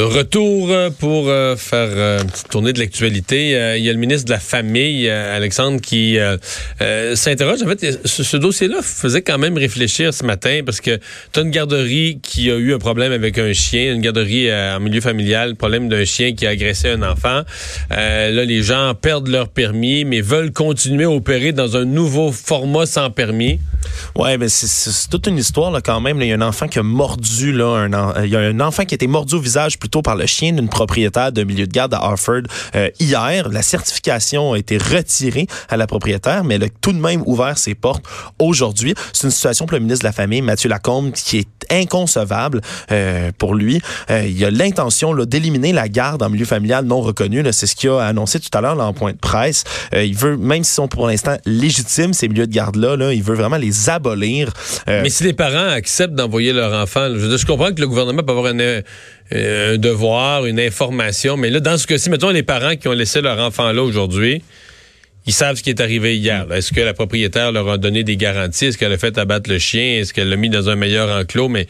De retour euh, pour euh, faire euh, une petite tournée de l'actualité, il y a le ministre de la Famille, Alexandre, qui s'interroge. En fait, ce, dossier-là faisait quand même réfléchir ce matin parce que tu as une garderie qui a eu un problème avec un chien, une garderie en milieu familial, problème d'un chien qui a agressé un enfant. là, les gens perdent leur permis, mais veulent continuer à opérer dans un nouveau format sans permis. Ouais, mais c'est toute une histoire quand même. Il y a un enfant qui a mordu, là, un, il y a un enfant qui a été mordu au visage par le chien d'une propriétaire de milieu de garde à Harford euh, hier. La certification a été retirée à la propriétaire, mais elle a tout de même ouvert ses portes aujourd'hui. C'est une situation pour le ministre de la Famille, Mathieu Lacombe, qui est inconcevable euh, pour lui. Euh, il a l'intention d'éliminer la garde en milieu familial non reconnu. C'est ce qu'il a annoncé tout à l'heure en point de presse. il veut, même s'ils sont pour l'instant légitimes, ces milieux de garde-là, là, il veut vraiment les abolir. Mais si les parents acceptent d'envoyer leur enfant, je, comprends que le gouvernement peut avoir euh, un devoir, une information. Mais là, dans ce cas-ci, mettons les parents qui ont laissé leur enfant là aujourd'hui, ils savent ce qui est arrivé hier. Est-ce que la propriétaire leur a donné des garanties? Est-ce qu'elle a fait abattre le chien? Est-ce qu'elle l'a mis dans un meilleur enclos? Mais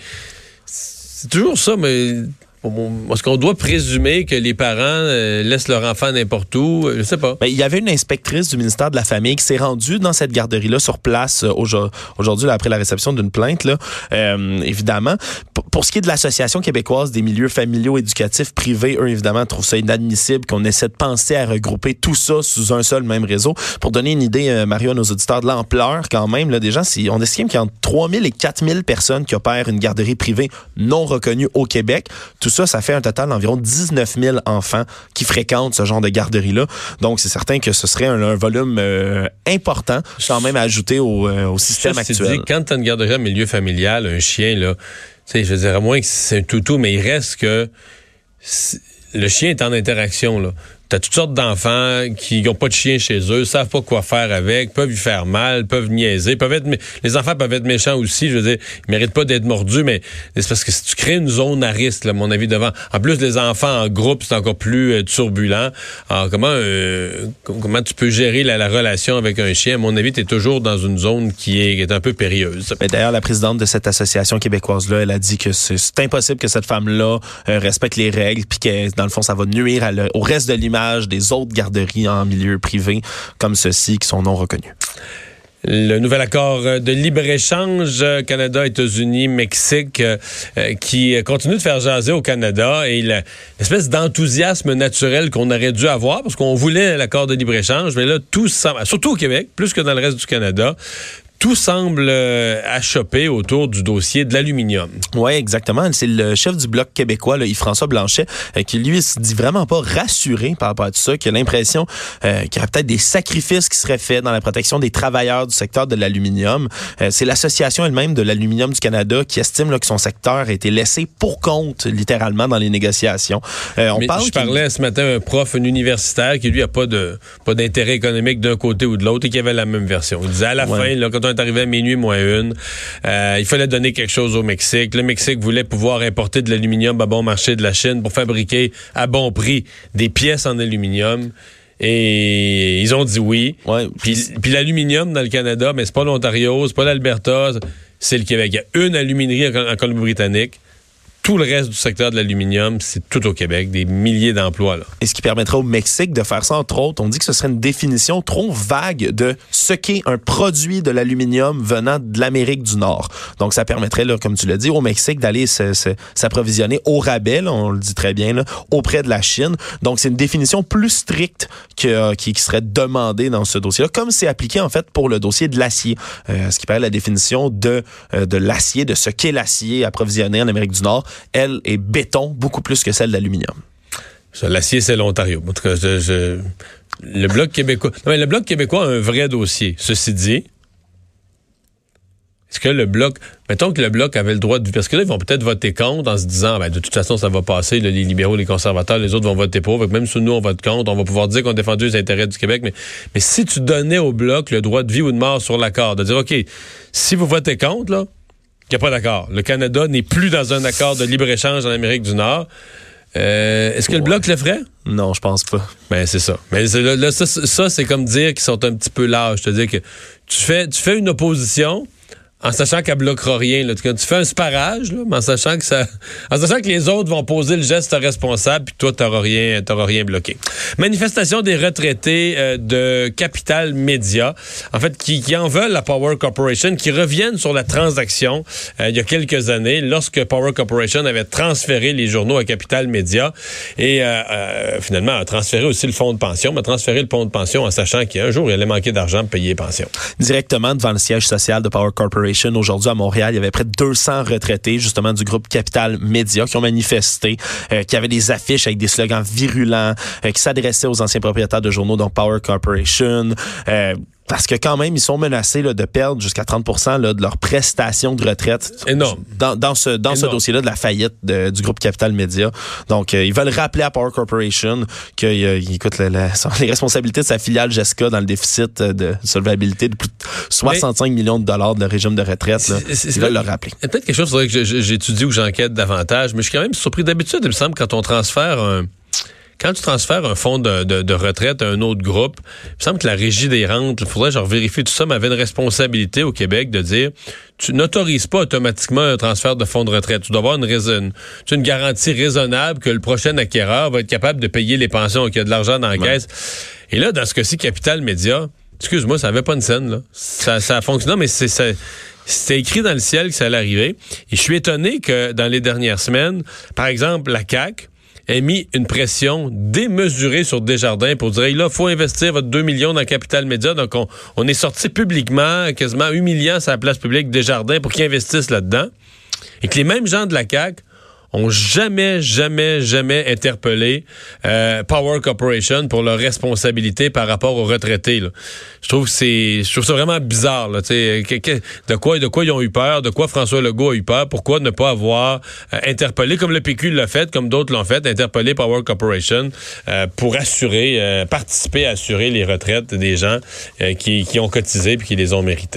c'est toujours ça, mais est-ce qu'on doit présumer que les parents euh, laissent leur enfant n'importe où? Je sais pas. Ben, il y avait une inspectrice du ministère de la Famille qui s'est rendue dans cette garderie-là sur place euh, aujourd'hui après la réception d'une plainte. Là, euh, évidemment, pour ce qui est de l'Association québécoise des milieux familiaux éducatifs privés, eux, évidemment, trouvent ça inadmissible qu'on essaie de penser à regrouper tout ça sous un seul même réseau. Pour donner une idée, Mario, à nos auditeurs, de l'ampleur quand même, là, des gens, si, on estime qu'il y a entre 3000 et 4000 personnes qui opèrent une garderie privée non reconnue au Québec. Tout ça, ça fait un total d'environ 19 000 enfants qui fréquentent ce genre de garderie-là. Donc, c'est certain que ce serait un, volume euh, important, sans même ajouter au, euh, au système actuel. Dit, quand tu as une garderie en milieu familial, un chien, là, sais, je à moins que c'est un toutou, mais il reste que le chien est en interaction. T'as toutes sortes d'enfants qui n'ont pas de chien chez eux, savent pas quoi faire avec, peuvent lui faire mal, peuvent niaiser, peuvent être les enfants peuvent être méchants aussi. Je veux dire, ils méritent pas d'être mordus, mais c'est parce que si tu crées une zone à risque, à mon avis, devant. En plus, les enfants en groupe, c'est encore plus euh, turbulent. Alors comment euh, comment tu peux gérer la, relation avec un chien? À mon avis, tu es toujours dans une zone qui est, un peu périlleuse. D'ailleurs, la présidente de cette association québécoise là, elle a dit que c'est impossible que cette femme-là euh, respecte les règles, puis que dans le fond, ça va nuire au reste de l'image des autres garderies en milieu privé comme ceux-ci qui sont non reconnus. Le nouvel accord de libre-échange Canada, États-Unis, Mexique euh, qui continue de faire jaser au Canada et l'espèce d'enthousiasme naturel qu'on aurait dû avoir parce qu'on voulait l'accord de libre-échange, mais là, tout surtout au Québec, plus que dans le reste du Canada, tout semble euh, achoper autour du dossier de l'aluminium. Oui, exactement. C'est le chef du Bloc québécois, Yves-François Blanchet, euh, qui lui se dit vraiment pas rassuré par rapport à tout ça, qui a l'impression euh, qu'il y a peut-être des sacrifices qui seraient faits dans la protection des travailleurs du secteur de l'aluminium. c'est l'association elle-même de l'aluminium du Canada qui estime que son secteur a été laissé pour compte, littéralement, dans les négociations. on Mais je parlais ce matin à un prof, un universitaire, qui lui a pas de pas d'intérêt économique d'un côté ou de l'autre et qui avait la même version. Il disait à la fin, là, quand on est arrivé à minuit moins une. Euh, il fallait donner quelque chose au Mexique. Le Mexique voulait pouvoir importer de l'aluminium à bon marché de la Chine pour fabriquer à bon prix des pièces en aluminium. Et ils ont dit oui. puis, l'aluminium dans le Canada, mais c'est pas l'Ontario, c'est pas l'Alberta, c'est le Québec. Il y a une aluminerie en Colombie-Britannique tout le reste du secteur de l'aluminium, c'est tout au Québec, des milliers d'emplois. Et ce qui permettrait au Mexique de faire ça, entre autres, on dit que ce serait une définition trop vague de ce qu'est un produit de l'aluminium venant de l'Amérique du Nord. Donc, ça permettrait, là, comme tu l'as dit, au Mexique d'aller s'approvisionner au rabais, on le dit très bien, là, auprès de la Chine. Donc, c'est une définition plus stricte que, qui, serait demandée dans ce dossier-là, comme c'est appliqué, en fait, pour le dossier de l'acier, euh, ce qui paraît la définition de, euh, de l'acier, de ce qu'est l'acier approvisionné en Amérique du Nord elle, est béton beaucoup plus que celle d'aluminium. L'acier, c'est l'Ontario. En tout cas, le Bloc québécois. a un vrai dossier. Ceci dit, est-ce que le bloc, mettons que le bloc avait le droit de, parce que là, ils vont peut-être voter contre en se disant, ben, de toute façon, ça va passer, les libéraux, les conservateurs, les autres vont voter pour, même si nous, on vote contre, on va pouvoir dire qu'on défendu les intérêts du Québec, mais, mais si tu donnais au bloc le droit de vie ou de mort sur l'accord, de dire, OK, si vous votez contre, là, il n'y a pas d'accord. Le Canada n'est plus dans un accord de libre-échange en Amérique du Nord. Euh, Est-ce que le bloc le ferait? Non, je pense pas. Ben c'est ça. Mais là, ça, ça c'est comme dire qu'ils sont un petit peu lâches. Dis que tu fais, tu fais une opposition, en sachant qu'elle bloquera rien. Là. Tu fais un sparage, là, mais en sachant que ça, en sachant que les autres vont poser le geste responsable, puis toi, t'auras rien, t'auras rien bloqué. Manifestation des retraités euh, de Capital Media, en fait, qui, qui en veulent la Power Corporation, qui reviennent sur la transaction euh, il y a quelques années, lorsque Power Corporation avait transféré les journaux à Capital Media et euh, finalement a transféré aussi le fonds de pension, mais a transféré le fonds de pension en sachant qu'un jour il allait manquer d'argent pour payer les pensions. Directement devant le siège social de Power Corporation Aujourd'hui, à Montréal, il y avait près de 200 retraités, justement, du groupe Capital Média qui ont manifesté, euh, qui avaient des affiches avec des slogans virulents, euh, qui s'adressaient aux anciens propriétaires de journaux, dont Power Corporation. Euh, parce que quand même, ils sont menacés là, de perdre jusqu'à 30 là, de leurs prestations de retraite. Énorme. Dans, dans ce, dans ce dossier-là de la faillite du groupe Capital Media. Donc, ils veulent rappeler à Power Corporation que euh, écoute, les responsabilités de sa filiale Jessica dans le déficit de solvabilité de plus de 65 millions de dollars de régime de retraite. Là. Ils veulent le rappeler. Peut-être quelque chose que j'étudie ou j'enquête davantage, mais je suis quand même surpris. D'habitude, il me semble, quand on transfère un quand tu transfères un fonds de, retraite à un autre groupe, il me semble que la régie des rentes, il faudrait genre vérifier tout ça, mais avait une responsabilité au Québec de dire tu n'autorises pas automatiquement un transfert de fonds de retraite. Tu dois avoir une, raison, une garantie raisonnable que le prochain acquéreur va être capable de payer les pensions, qu'il y a de l'argent dans la caisse. Et là, dans ce cas-ci, Capital Média, excuse-moi, ça n'avait pas une scène, là. Ça, ça a fonctionné, mais c'est c'était écrit dans le ciel que ça allait arriver. Et je suis étonné que dans les dernières semaines, par exemple, la CAC a mis une pression démesurée sur Desjardins pour dire, il faut investir votre 2 millions dans Capital Média. Donc, on, est sorti publiquement, quasiment humiliant la place publique Desjardins pour qu'ils investissent là-dedans. Et que les mêmes gens de la CAQ ont jamais, jamais, jamais interpellé euh, Power Corporation pour leur responsabilité par rapport aux retraités. Je trouve que c'est, je trouve ça vraiment bizarre. Là, de quoi, de quoi ils ont eu peur, de quoi François Legault a eu peur, pourquoi ne pas avoir euh, interpellé, comme le PQ l'a fait, comme d'autres l'ont fait, interpellé Power Corporation euh, pour assurer, participer à assurer les retraites des gens qui, qui ont cotisé puis qui les ont méritées.